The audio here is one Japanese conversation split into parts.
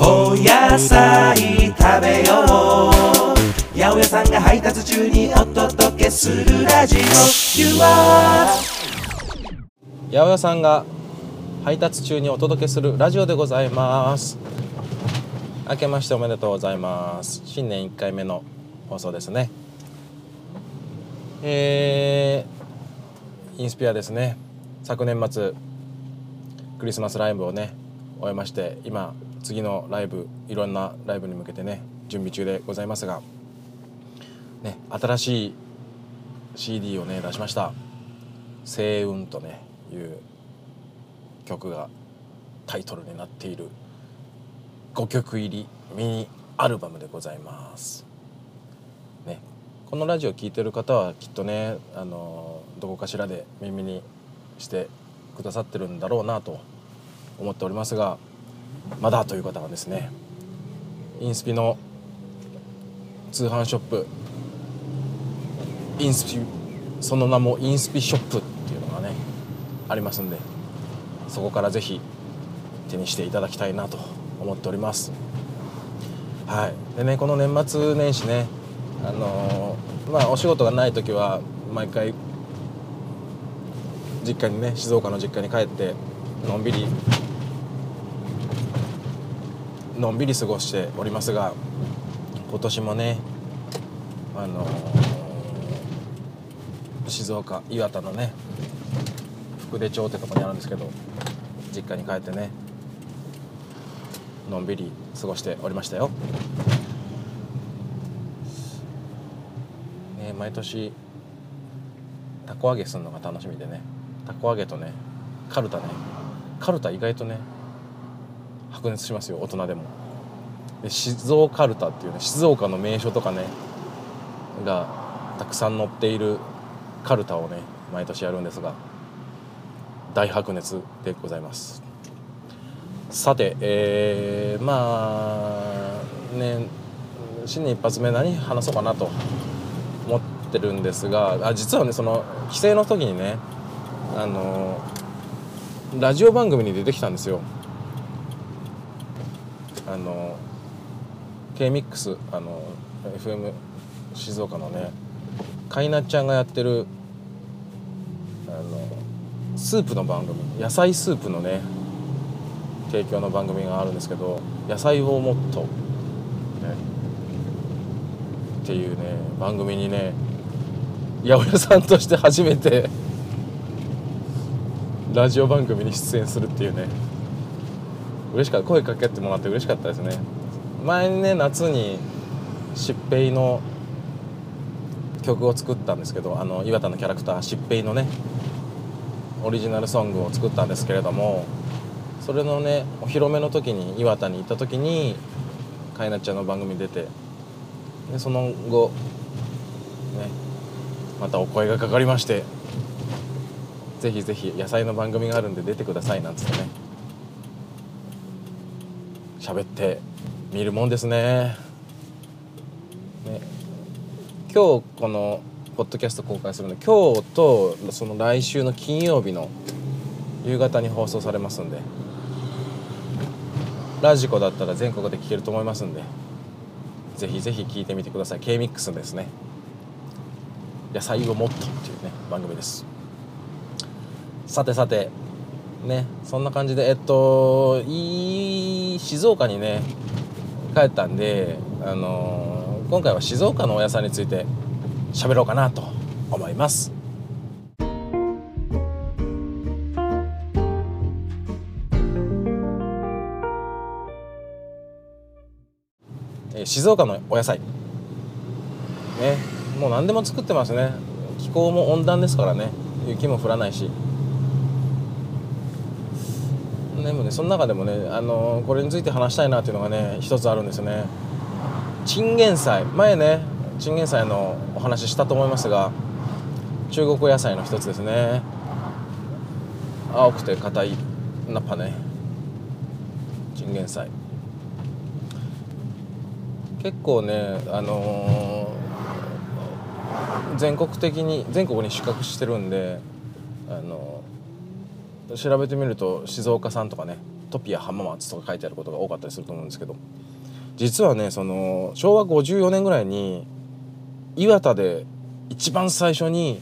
お野菜食べよう。八百屋さんが配達中にお届けするラジオ。You are 八百屋さんが配達中にお届けするラジオでございます。明けましておめでとうございます。新年1回目の放送ですね。えー、インスピアですね。昨年末クリスマスライブをね終えまして今次のライブいろんなライブに向けてね準備中でございますがね新しい CD をね出しました「星雲」とねいう曲がタイトルになっている5曲入りミニアルバムでございます。ね、このラジオ聴いてる方はきっとねあのどこかしらで耳にしてくださってるんだろうなと思っておりますがまだという方はですねインスピの通販ショップインスピその名もインスピショップっていうのがねありますんでそこからぜひ手にしていただきたいなと思っております。はい。でねこの年末年始ねあのーまあお仕事がない時は毎回実家にね静岡の実家に帰ってのんびりのんびり過ごしておりますが今年もねあのー静岡岩田のね福出町ってとこにあるんですけど実家に帰ってねのんびり過ごしておりましたよ、ね、毎年たこ揚げするのが楽しみでねたこ揚げとねカルタねカルタ意外とね白熱しますよ大人でも。で静岡ルタっていうね静岡の名所とかねがたくさん載っているカルタをね毎年やるんですが大白熱でございます。さてえー、まあね新年一発目何話そうかなと思ってるんですがあ実はねその帰省の時にねあのラジオ番組に出てきたんですよ。あの K-MIX あの FM 静岡のねかいなちゃんがやってるあのスープの番組野菜スープのね提供の番組があるんですけど「野菜をもっと」ね、っていうね番組にね八百屋さんとして初めてラジオ番組に出演するっていうね。嬉しかった。声かけてもらって嬉しかったですね。前にね夏に疾病の曲を作ったんですけどあの岩田のキャラクター疾病のねオリジナルソングを作ったんですけれどもそれのねお披露目の時に岩田に行った時にかいなちゃんの番組出てでその後ねまたお声がかかりましてぜひぜひ野菜の番組があるんで出てくださいなんつってね。喋ってみるもんですね。ね。今日このポッドキャスト公開するの今日とその来週の金曜日の夕方に放送されますんで。ラジコだったら全国で聴けると思いますんで。ぜひぜひ聴いてみてください。K-MIX ですね「野菜をもっと」っていうね番組です。さてさてねそんな感じでえっといい静岡にね帰ったんであの今回は静岡のお野菜について喋ろうかなと思います。静岡のお野菜。ねもう何でも作ってますね。気候も温暖ですからね。雪も降らないし。でもねその中でもね、あのこれについて話したいなっていうのがね一つあるんですよね。チンゲン菜。前ねチンゲン菜のお話したと思いますが中国野菜の一つですね。青くて硬いナッパね。チンゲン菜。結構ねあのー全国的に全国に宿泊してるんであのー調べてみると静岡産とかねトピア浜松」とか書いてあることが多かったりすると思うんですけど実はねその昭和54年ぐらいに岩田で一番最初に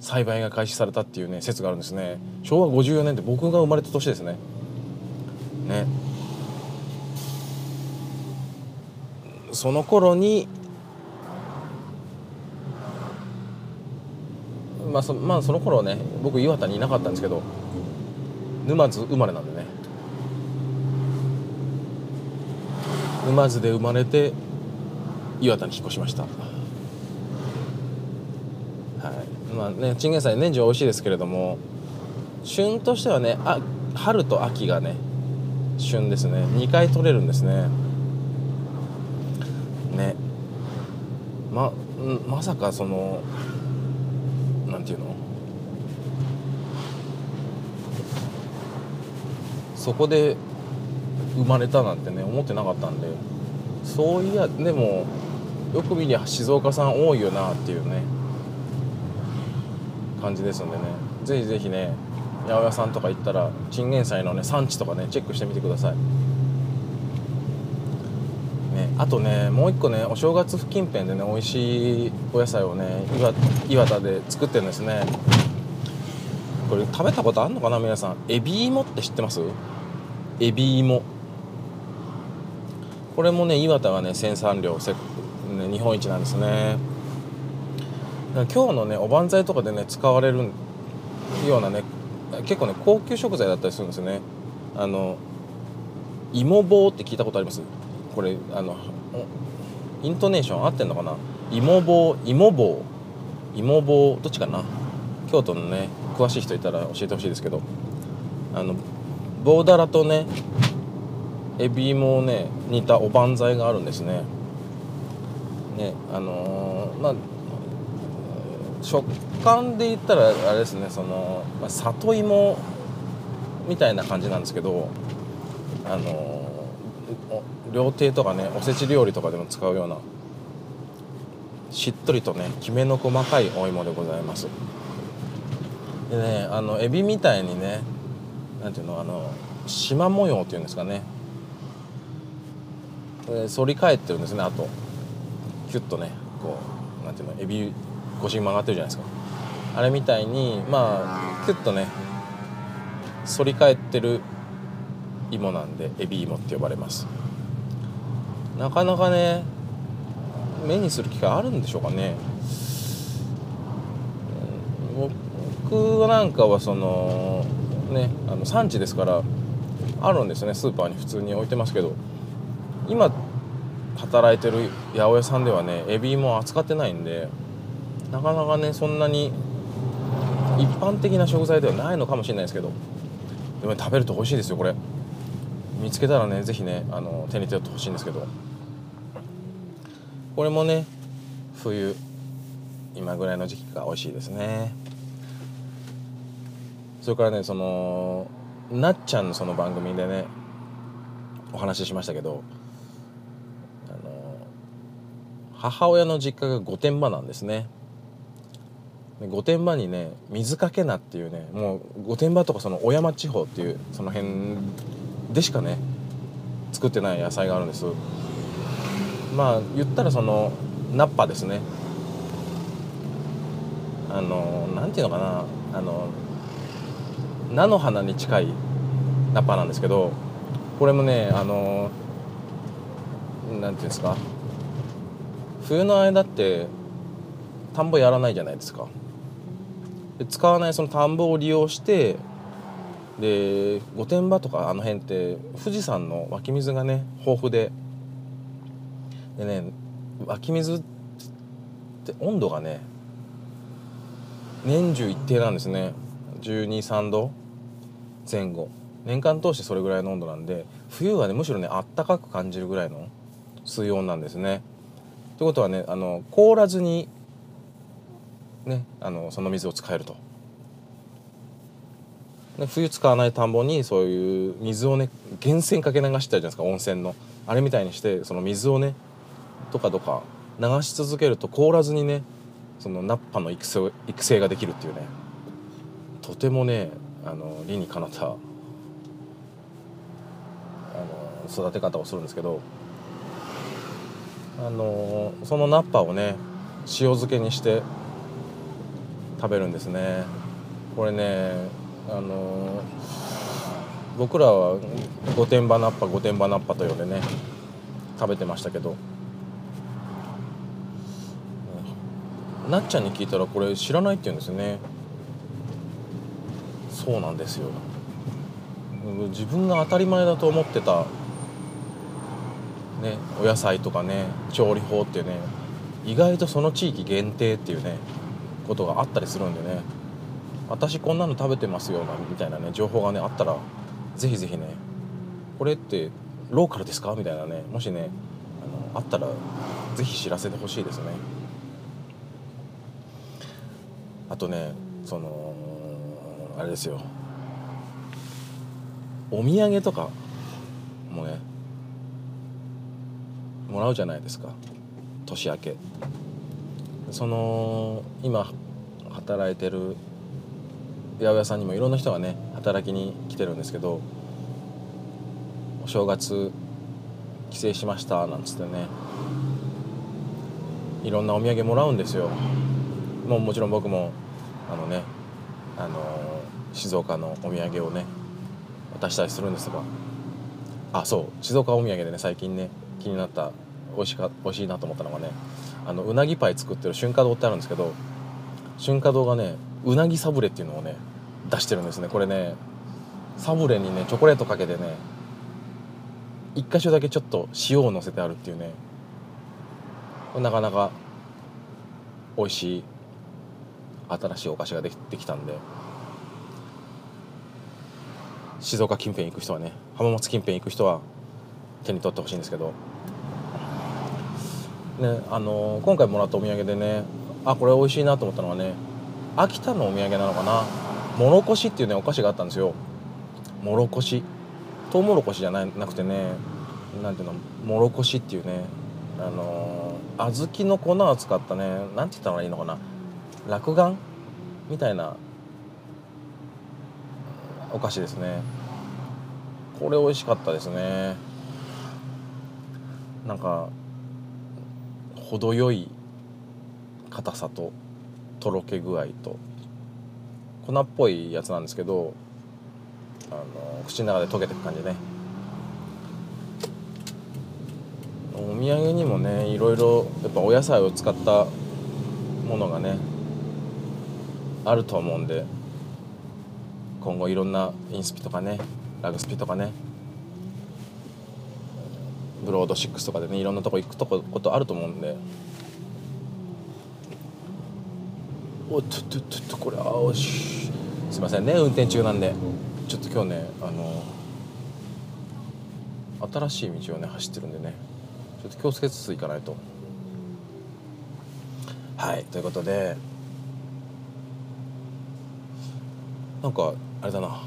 栽培が開始されたっていうね説があるんですね。昭和54年って僕が生まれた年ですね。ね。その頃にまあそまあその頃ね僕岩田にいなかったんですけど沼津生まれなんでね。沼津で生まれて岩田に引っ越しました。はい。まあねチンゲン菜年中美味しいですけれども旬としてはねあ春と秋がね旬ですね。2回取れるんですね。ね。ままさかそのていうの？そこで生まれたなんてね思ってなかったんで。そういやでもよく見りゃ静岡さん多いよなっていうね感じですんでね。ぜひぜひね八百屋さんとか行ったらチンゲン菜のね産地とかねチェックしてみてください、あとねもう一個ねお正月付近辺でね美味しいお野菜をね岩岩田で作ってるんですね。これ食べたことあるのかな皆さん？エビ芋って知ってます？エビ芋。これもね岩田がね生産量せ、ね、日本一なんですね。今日のねおばんざいとかでね使われるようなね結構ね高級食材だったりするんですよね。あの芋棒って聞いたことあります？これあのイントネーション合ってんのかな？芋棒芋棒芋棒どっちかな？京都のね詳しい人いたら教えてほしいですけど。あの棒だらとねエビ芋ね煮たおばんざいがあるんですね。ねあのー、まあ食感で言ったらあれですねその、まあ、里芋みたいな感じなんですけどあの料亭とかねおせち料理とかでも使うようなしっとりとねきめの細かいお芋でございます。でねあのエビみたいにねなんていうのあの縞模様っていうんですかね。反り返ってるんですねあと。キュッとねこうなんていうのエビ腰に曲がってるじゃないですか。あれみたいにまあキュッとね反り返ってる芋なんでエビ芋って呼ばれます。なかなかね目にする機会あるんでしょうかね。僕なんかはそのねあの産地ですからあるんですねスーパーに普通に置いてますけど。今働いてる八百屋さんではねエビも扱ってないんでなかなかねそんなに一般的な食材ではないのかもしれないですけど。でも、ね、食べると美味しいですよこれ。見つけたらね是非ねあの手に取ってほしいんですけど。これもね冬今ぐらいの時期が美味しいですね。それからねそのなっちゃんのその番組でねお話ししましたけどあの母親の実家が御殿場なんですね。御殿場にね水かけ菜っていうねもう御殿場とかその小山地方っていうその辺でしかね作ってない野菜があるんです。まあ言ったらそのナッパですね。あのなんていうのかな。あの菜の花に近いナッパなんですけどこれもねあのなんていうんですか。冬の間って田んぼやらないじゃないですか。で使わないその田んぼを利用してで御殿場とかあの辺って富士山の湧き水がね豊富ででね湧き水って温度がね年中一定なんですね123度前後年間通してそれぐらいの温度なんで冬はねむしろねあったかく感じるぐらいの水温なんですね。ということはねあの凍らずにねあのその水を使えると。で冬使わない田んぼにそういう水をね源泉かけ流してたじゃないですか温泉のあれみたいにしてその水をねとかとか流し続けると凍らずにねそのナッパの育成育成ができるっていうね。とてもねあの理にかなったあの育て方をするんですけどあのそのナッパをね塩漬けにして食べるんですね。これねあの僕らは御殿場ナッパ御殿場ナッパと呼んでね食べてましたけどなっちゃんに聞いたらこれ知らないって言うんですよね。そうなんですよ。自分が当たり前だと思ってたねお野菜とかね調理法っていうね意外とその地域限定っていうねことがあったりするんでね。私こんなの食べてますよみたいなね情報がねあったらぜひぜひねこれってローカルですか？みたいなねもしねあのあったらぜひ知らせてほしいですね。あとねそのあれですよ。お土産とかもねもらうじゃないですか。年明け。その今働いてる八百屋さんにもいろんな人がね働きに来てるんですけどお正月帰省しましたなんつってねいろんなお土産もらうんですよ。ももちろん僕もあのねあの静岡のお土産をね渡したりするんですがあそう静岡お土産でね最近ね気になった美味しか美味しいなと思ったのがねあのうなぎパイ作ってる春華堂ってあるんですけど春華堂がねうなぎサブレっていうのをね出してるんですね。これねサブレにねチョコレートかけてね一箇所だけちょっと塩をのせてあるっていうねなかなか美味しい新しいお菓子ができてきたんで。静岡近辺行く人はね浜松近辺行く人は手に取ってほしいんですけど、ねあの今回もらったお土産でねあこれ美味しいなと思ったのはね秋田のお土産なのかな。もろこしっていうねお菓子があったんですよ。もろこしとうもろこしじゃないなくてねなんていうのもろこしっていうねあの小豆の粉を使ったねなんて言ったのがいいのかな。落雁みたいな。お菓子ですね。これ美味しかったですね。なんか程よい硬さととろけ具合と粉っぽいやつなんですけどあの口の中で溶けていく感じね。お土産にもねいろいろやっぱお野菜を使ったものがねあると思うんで今後いろんなインスピとかねラグスピとかねブロード6とかでねいろんなとこ行くとこことあると思うんで。おっとっとっとっとこれあおしすいませんね運転中なんで。ちょっと今日ねあの新しい道をね走ってるんでね。ちょっと気をつけつつ行かないと。はいということでなんかあれだな。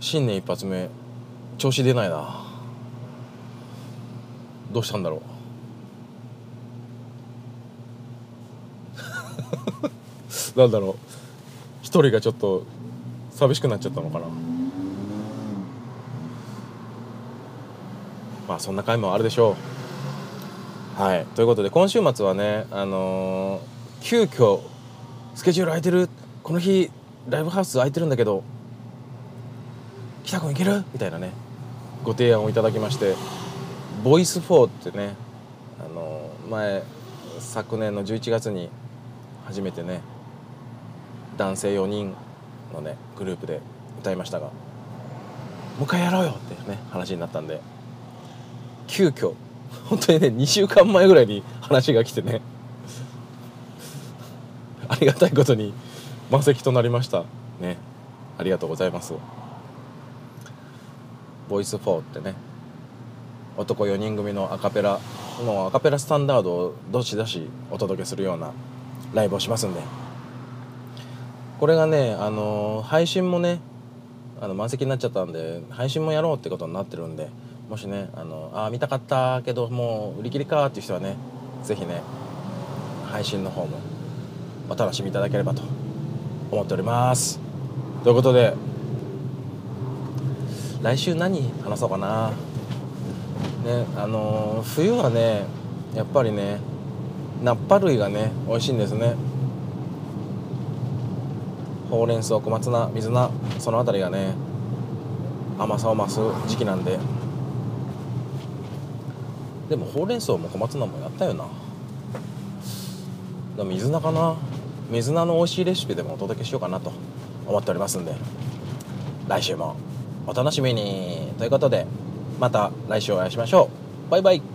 新年一発目調子出ないな。どうしたんだろう。なんだろう。一人がちょっと寂しくなっちゃったのかな。まあそんな回もあるでしょう。はい。ということで今週末はねあのー急遽スケジュール空いてるこの日ライブハウス空いてるんだけど北君行ける？みたいなねご提案をいただきましてボイス4ってねあの前昨年の11月に初めてね男性4人のねグループで歌いましたがもう一回やろうよってね話になったんで急遽本当にね2週間前ぐらいに話が来てねありがたいことに満席となりましたね。ありがとうございます。ボイス4ってね男4人組のアカペラもうアカペラスタンダードをどしどしお届けするようなライブをしますんで。これがねあの配信もねあの満席になっちゃったんで配信もやろうってことになってるんでもしねあのあ見たかったけどもう売り切りかっていう人はね是非ね配信の方もお楽しみいただければと思っております。ということで来週何話そうかな。ねあのー冬はねやっぱりねナッパ類がね美味しいんですね。ほうれん草小松菜水菜その辺りがね甘さを増す時期なんで。でもほうれん草も小松菜もやったよな。でも水菜かな。水菜の美味しいレシピでもお届けしようかなと思っておりますんで来週もお楽しみに。ということでまた来週お会いしましょう。バイバイ。